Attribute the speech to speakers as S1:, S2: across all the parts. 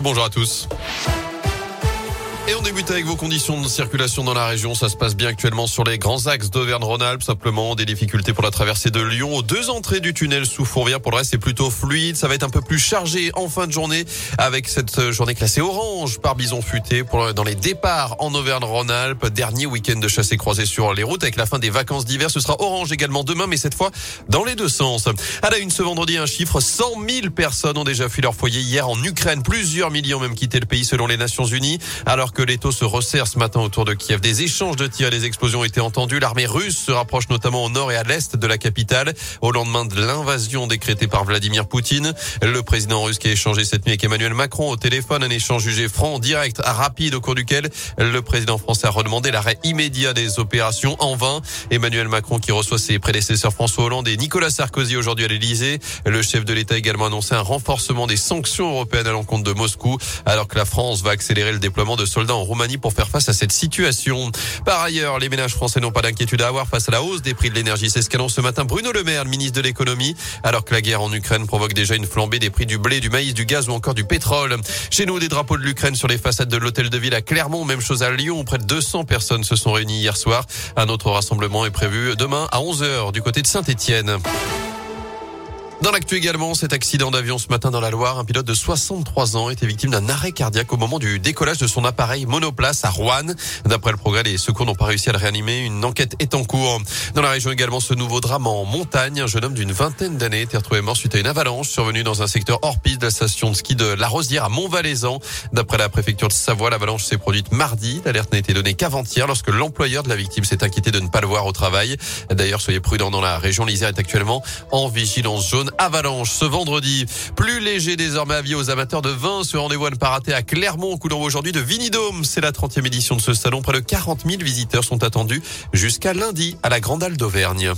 S1: Bonjour à tous. Et on débute avec vos conditions de circulation dans la région. Ça se passe bien actuellement sur les grands axes d'Auvergne-Rhône-Alpes. Simplement des difficultés pour la traversée de Lyon aux deux entrées du tunnel sous Fourvière. Pour le reste, c'est plutôt fluide. Ça va être un peu plus chargé en fin de journée avec cette journée classée orange par Bison Futé pour dans les départs en Auvergne-Rhône-Alpes. Dernier week-end de chasse et croisée sur les routes avec la fin des vacances d'hiver. Ce sera orange également demain, mais cette fois dans les deux sens. À la une ce vendredi, un chiffre 100 000 personnes ont déjà fui leur foyer hier en Ukraine. Plusieurs millions ont même quitté le pays selon les Nations Unies. Alors que les taux se resserrent ce matin autour de Kiev. Des échanges de tirs et des explosions ont été entendus. L'armée russe se rapproche notamment au nord et à l'est de la capitale au lendemain de l'invasion décrétée par Vladimir Poutine. Le président russe qui a échangé cette nuit avec Emmanuel Macron au téléphone, un échange jugé franc, direct, rapide, au cours duquel le président français a redemandé l'arrêt immédiat des opérations en vain. Emmanuel Macron qui reçoit ses prédécesseurs François Hollande et Nicolas Sarkozy aujourd'hui à l'Elysée. Le chef de l'État a également annoncé un renforcement des sanctions européennes à l'encontre de Moscou, alors que la France va accélérer le déploiement de soldats en Roumanie pour faire face à cette situation. Par ailleurs, les ménages français n'ont pas d'inquiétude à avoir face à la hausse des prix de l'énergie. C'est ce qu'annonce ce matin Bruno Le Maire, le ministre de l'économie, alors que la guerre en Ukraine provoque déjà une flambée des prix du blé, du maïs, du gaz ou encore du pétrole. Chez nous, des drapeaux de l'Ukraine sur les façades de l'hôtel de ville à Clermont, même chose à Lyon, où près de 200 personnes se sont réunies hier soir. Un autre rassemblement est prévu demain à 11h du côté de Saint-Étienne. Dans l'actu également, cet accident d'avion ce matin dans la Loire, un pilote de 63 ans était victime d'un arrêt cardiaque au moment du décollage de son appareil monoplace à Rouen. D'après le progrès, les secours n'ont pas réussi à le réanimer. Une enquête est en cours. Dans la région également, ce nouveau drame en montagne. Un jeune homme d'une vingtaine d'années était retrouvé mort suite à une avalanche survenue dans un secteur hors piste de la station de ski de La Rosière à Montvalaisan. D'après la préfecture de Savoie, l'avalanche s'est produite mardi. L'alerte n'a été donnée qu'avant-hier lorsque l'employeur de la victime s'est inquiété de ne pas le voir au travail. D'ailleurs, soyez prudents dans la région. L'Isère est actuellement en vigilance jaune avalanche ce vendredi. Plus léger désormais avis aux amateurs de vin. Ce rendez-vous à ne pas rater à Clermont. D'envoi aujourd'hui de Vinidome. C'est la 30e édition de ce salon. Près de 40 000 visiteurs sont attendus jusqu'à lundi à la Grande Halle d'Auvergne.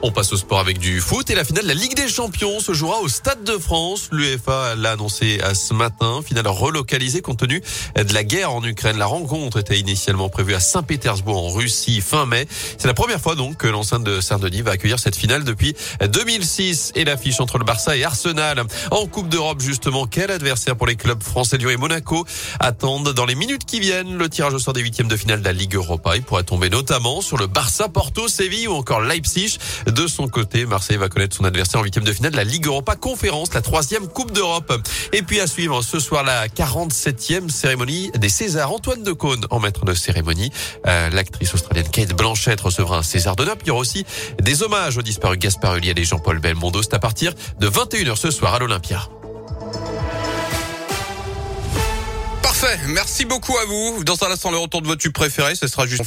S1: On passe au sport avec du foot et la finale de la Ligue des Champions se jouera au Stade de France. L'UEFA l'a annoncé ce matin. Finale relocalisée compte tenu de la guerre en Ukraine. La rencontre était initialement prévue à Saint-Pétersbourg en Russie fin mai. C'est la première fois donc que l'enceinte de Saint-Denis va accueillir cette finale depuis 2006 et l'affiche entre le Barça et Arsenal. En Coupe d'Europe justement, quel adversaire pour les clubs français Lyon et Monaco attendent dans les minutes qui viennent? Le tirage au sort des huitièmes de finale de la Ligue Europa. Il pourrait tomber notamment sur le Barça, Porto, Séville ou encore Leipzig. De son côté, Marseille va connaître son adversaire en huitième de finale de la Ligue Europa Conférence, la troisième Coupe d'Europe. Et puis à suivre ce soir la 47e cérémonie des Césars. Antoine de Caunes en maître de cérémonie. Euh, L'actrice australienne Kate Blanchett recevra un César d'honneur. Il y aura aussi des hommages aux disparus Gaspard Ulliel et Jean-Paul Belmondo. C'est à partir de 21h ce soir à l'Olympia.
S2: Parfait, merci beaucoup à vous. Dans un instant, le retour de votre tube préféré, ce sera juste...